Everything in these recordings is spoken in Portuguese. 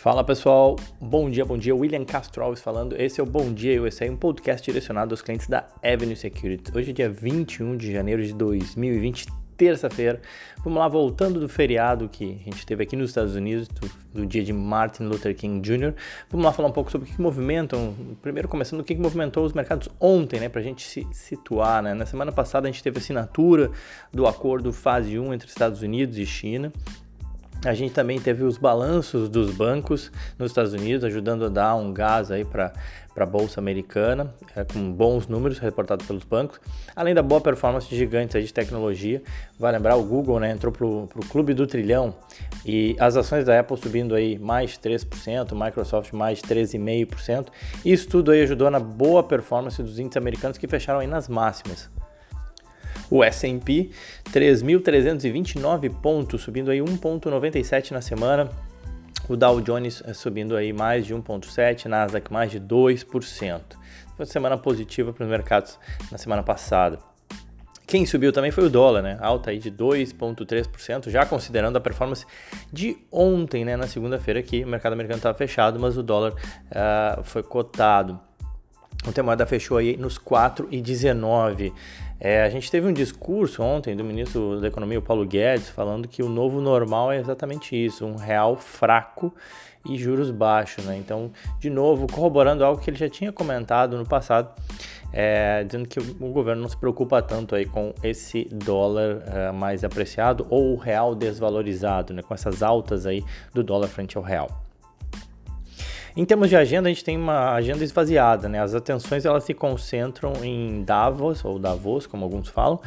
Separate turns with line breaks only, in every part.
Fala pessoal, bom dia, bom dia. William Castro Alves falando. Esse é o Bom Dia USA, um podcast direcionado aos clientes da Avenue Security. Hoje é dia 21 de janeiro de 2020, terça-feira. Vamos lá, voltando do feriado que a gente teve aqui nos Estados Unidos, do, do dia de Martin Luther King Jr. Vamos lá falar um pouco sobre o que, movimentam. Primeiro, começando, o que, que movimentou os mercados ontem, né, para a gente se situar. Né? Na semana passada, a gente teve assinatura do acordo fase 1 entre Estados Unidos e China. A gente também teve os balanços dos bancos nos Estados Unidos, ajudando a dar um gás aí para a Bolsa Americana, é, com bons números reportados pelos bancos, além da boa performance de gigantes de tecnologia. Vai lembrar, o Google né, entrou para o clube do trilhão e as ações da Apple subindo aí mais 3%, Microsoft mais 13,5%. Isso tudo aí ajudou na boa performance dos índices americanos que fecharam aí nas máximas. O S&P 3.329 pontos, subindo aí 1,97 na semana. O Dow Jones eh, subindo aí mais de 1,7, Nasdaq mais de 2%. Foi uma semana positiva para os mercados na semana passada. Quem subiu também foi o dólar, né? Alta aí de 2,3%, já considerando a performance de ontem, né? Na segunda-feira que o mercado americano estava fechado, mas o dólar uh, foi cotado. Ontem a moeda fechou aí nos 4,19. É, a gente teve um discurso ontem do ministro da Economia, o Paulo Guedes, falando que o novo normal é exatamente isso, um real fraco e juros baixos. Né? Então, de novo, corroborando algo que ele já tinha comentado no passado, é, dizendo que o governo não se preocupa tanto aí com esse dólar é, mais apreciado ou o real desvalorizado, né? com essas altas aí do dólar frente ao real. Em termos de agenda, a gente tem uma agenda esvaziada, né? As atenções elas se concentram em Davos, ou Davos, como alguns falam,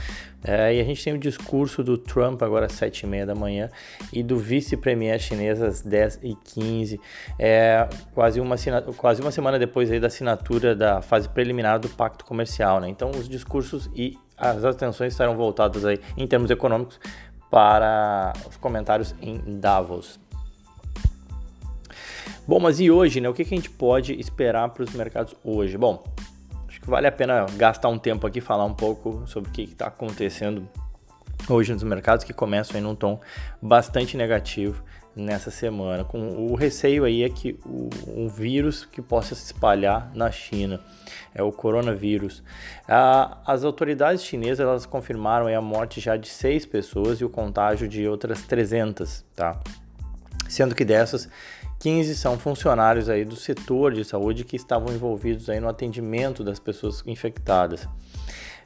é, e a gente tem o discurso do Trump agora às 7h30 da manhã e do vice-premier chinês às 10h15, é, quase, uma, quase uma semana depois aí da assinatura da fase preliminar do pacto comercial, né? Então os discursos e as atenções estarão voltadas aí em termos econômicos para os comentários em Davos. Bom, mas e hoje, né? O que, que a gente pode esperar para os mercados hoje? Bom, acho que vale a pena gastar um tempo aqui falar um pouco sobre o que está acontecendo hoje nos mercados que começam em um tom bastante negativo nessa semana, com o receio aí é que o, um vírus que possa se espalhar na China, é o coronavírus. As autoridades chinesas elas confirmaram a morte já de seis pessoas e o contágio de outras 300, tá? Sendo que dessas 15 são funcionários aí do setor de saúde que estavam envolvidos aí no atendimento das pessoas infectadas.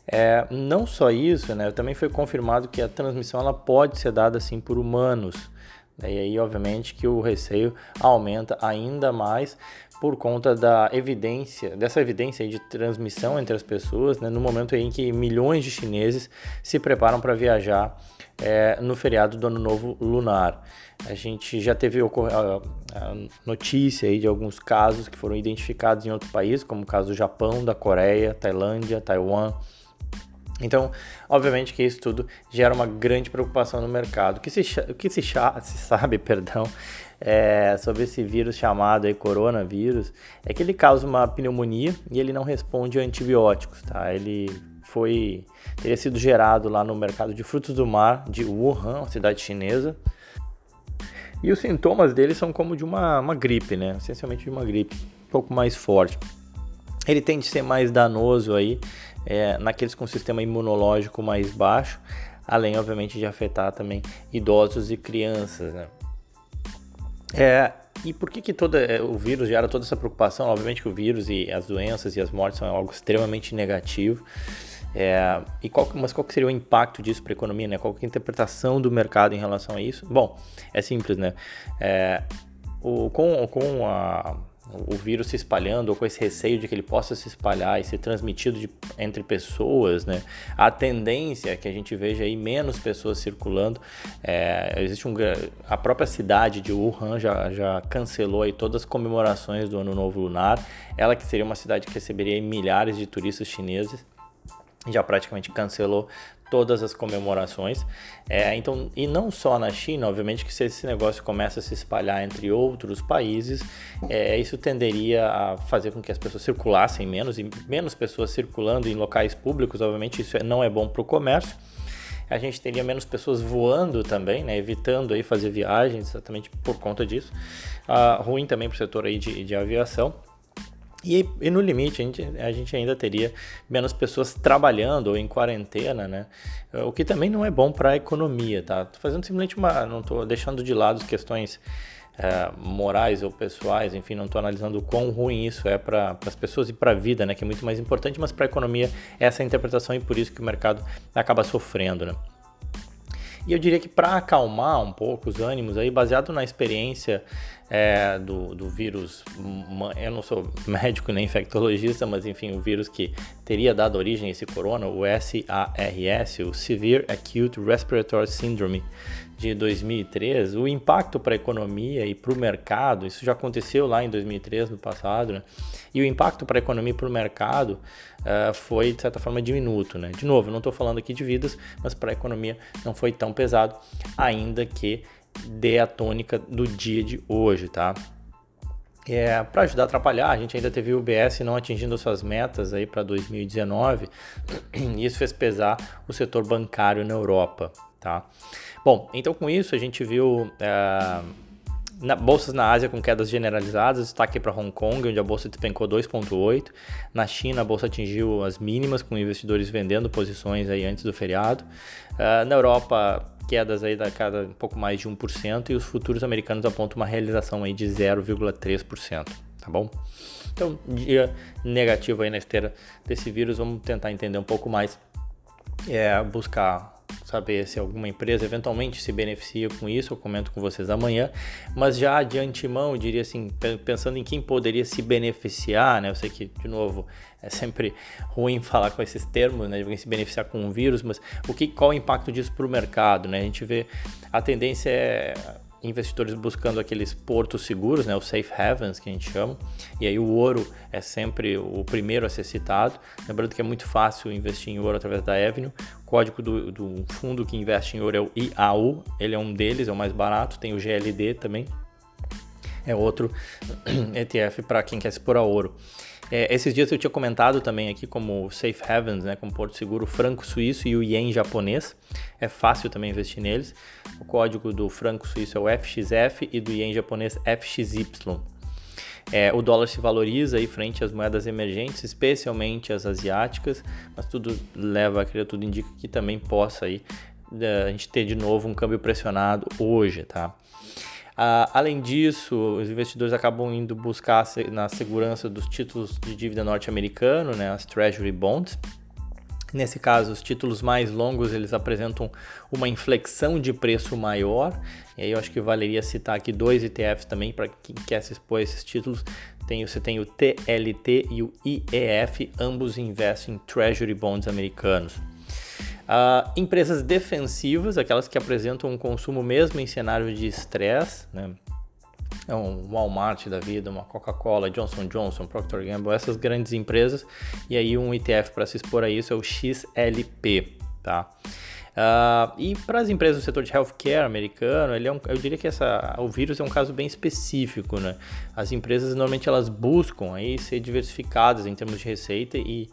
É, não só isso, né, também foi confirmado que a transmissão ela pode ser dada assim por humanos. Né, e aí, obviamente, que o receio aumenta ainda mais por conta da evidência, dessa evidência de transmissão entre as pessoas, né, no momento em que milhões de chineses se preparam para viajar é, no feriado do Ano Novo Lunar. A gente já teve notícia aí de alguns casos que foram identificados em outros países, como o caso do Japão, da Coreia, Tailândia, Taiwan. Então, obviamente que isso tudo gera uma grande preocupação no mercado. O que se, o que se, se sabe, perdão, é, sobre esse vírus chamado aí, coronavírus é que ele causa uma pneumonia e ele não responde a antibióticos, tá? Ele foi teria sido gerado lá no mercado de frutos do mar de Wuhan, uma cidade chinesa. E os sintomas dele são como de uma, uma gripe, né? Essencialmente de uma gripe, um pouco mais forte. Ele tende a ser mais danoso aí é, naqueles com sistema imunológico mais baixo, além, obviamente, de afetar também idosos e crianças, né? É, e por que, que todo, é, o vírus gera toda essa preocupação? Obviamente que o vírus e as doenças e as mortes são algo extremamente negativo. É, e qual, mas qual seria o impacto disso para a economia? Né? Qual é a interpretação do mercado em relação a isso? Bom, é simples, né? É, o, com, com a, o vírus se espalhando ou com esse receio de que ele possa se espalhar e ser transmitido de, entre pessoas, né? A tendência é que a gente veja aí menos pessoas circulando. É, existe um a própria cidade de Wuhan já, já cancelou aí todas as comemorações do Ano Novo Lunar. Ela que seria uma cidade que receberia milhares de turistas chineses já praticamente cancelou todas as comemorações. É, então, e não só na China, obviamente que se esse negócio começa a se espalhar entre outros países, é, isso tenderia a fazer com que as pessoas circulassem menos e menos pessoas circulando em locais públicos, obviamente isso é, não é bom para o comércio. a gente teria menos pessoas voando também, né, evitando aí fazer viagens exatamente por conta disso. Uh, ruim também para o setor aí de, de aviação. E, e, no limite, a gente, a gente ainda teria menos pessoas trabalhando ou em quarentena, né? O que também não é bom para a economia, tá? Tô fazendo simplesmente uma. Não estou deixando de lado as questões é, morais ou pessoais, enfim, não estou analisando o quão ruim isso é para as pessoas e para a vida, né? Que é muito mais importante, mas para a economia, essa é a interpretação e por isso que o mercado acaba sofrendo, né? E eu diria que para acalmar um pouco os ânimos aí, baseado na experiência é, do, do vírus, eu não sou médico nem infectologista, mas enfim, o vírus que teria dado origem a esse corona, o SARS, o Severe Acute Respiratory Syndrome de 2003, o impacto para a economia e para o mercado, isso já aconteceu lá em 2003, no passado, né? e o impacto para a economia e para o mercado uh, foi, de certa forma, diminuto. Né? De novo, não estou falando aqui de vidas, mas para a economia não foi tão pesado, ainda que dê a tônica do dia de hoje, tá? É, para ajudar a atrapalhar, a gente ainda teve o UBS não atingindo suas metas aí para 2019 e isso fez pesar o setor bancário na Europa, tá? Bom, então com isso a gente viu é, na, bolsas na Ásia com quedas generalizadas, destaque para Hong Kong, onde a bolsa despencou 2,8%. Na China, a bolsa atingiu as mínimas, com investidores vendendo posições aí antes do feriado. Uh, na Europa, quedas aí da cada um pouco mais de 1%, e os futuros americanos apontam uma realização aí de 0,3%, tá bom? Então, dia negativo aí na esteira desse vírus, vamos tentar entender um pouco mais, é, buscar saber se alguma empresa eventualmente se beneficia com isso, eu comento com vocês amanhã, mas já de antemão, eu diria assim, pensando em quem poderia se beneficiar, né? Eu sei que, de novo, é sempre ruim falar com esses termos, né? De alguém se beneficiar com um vírus, mas o que, qual o impacto disso para o mercado, né? A gente vê a tendência é investidores buscando aqueles portos seguros, né, os safe havens que a gente chama, e aí o ouro é sempre o primeiro a ser citado. Lembrando que é muito fácil investir em ouro através da Avenue. O código do, do fundo que investe em ouro é o IAU, ele é um deles, é o mais barato. Tem o GLD também, é outro ETF para quem quer expor a ouro. É, esses dias eu tinha comentado também aqui como Safe Havens, né, como Porto Seguro franco suíço e o ien japonês. É fácil também investir neles. O código do franco suíço é o FXF e do ien japonês FXY. É, o dólar se valoriza aí frente às moedas emergentes, especialmente as asiáticas, mas tudo leva a crer, tudo indica que também possa aí é, a gente ter de novo um câmbio pressionado hoje, tá? Uh, além disso, os investidores acabam indo buscar na segurança dos títulos de dívida norte-americano, né, as Treasury Bonds. Nesse caso, os títulos mais longos eles apresentam uma inflexão de preço maior. E aí eu acho que valeria citar aqui dois ETFs também para quem quer se expor a esses títulos. Tem, você tem o TLT e o IEF, ambos investem em Treasury Bonds americanos. Uh, empresas defensivas, aquelas que apresentam um consumo mesmo em cenário de estresse, né? É um Walmart da vida, uma Coca-Cola, Johnson Johnson, Procter Gamble, essas grandes empresas. E aí um ETF para se expor a isso é o XLP, tá? Uh, e para as empresas do setor de healthcare americano, ele é um, eu diria que essa, o vírus é um caso bem específico, né? As empresas normalmente elas buscam aí ser diversificadas em termos de receita e,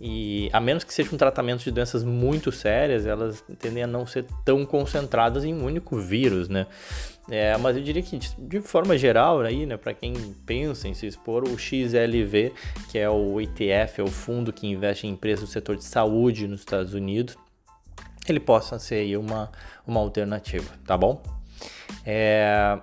e a menos que seja um tratamento de doenças muito sérias, elas tendem a não ser tão concentradas em um único vírus, né? É, mas eu diria que de forma geral, aí, né, para quem pensa em se expor, o XLV, que é o ETF, é o fundo que investe em empresas do setor de saúde nos Estados Unidos, ele possa ser uma, uma alternativa, tá bom? É...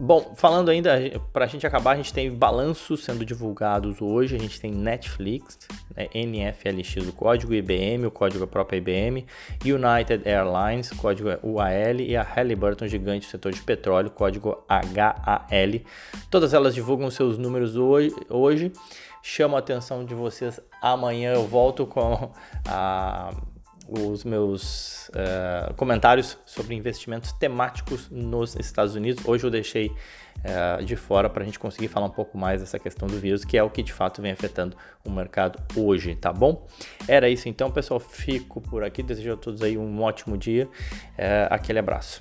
Bom, falando ainda, para a gente acabar, a gente tem balanços sendo divulgados hoje. A gente tem Netflix, né, NFLX o código, IBM, o código é próprio IBM, United Airlines, código é UAL, e a Halliburton, gigante do setor de petróleo, código HAL. Todas elas divulgam seus números hoje. hoje. Chamo a atenção de vocês amanhã. Eu volto com a os meus uh, comentários sobre investimentos temáticos nos Estados Unidos. Hoje eu deixei uh, de fora para a gente conseguir falar um pouco mais dessa questão do vírus, que é o que de fato vem afetando o mercado hoje, tá bom? Era isso então, pessoal. Fico por aqui. Desejo a todos aí um ótimo dia. Uh, aquele abraço.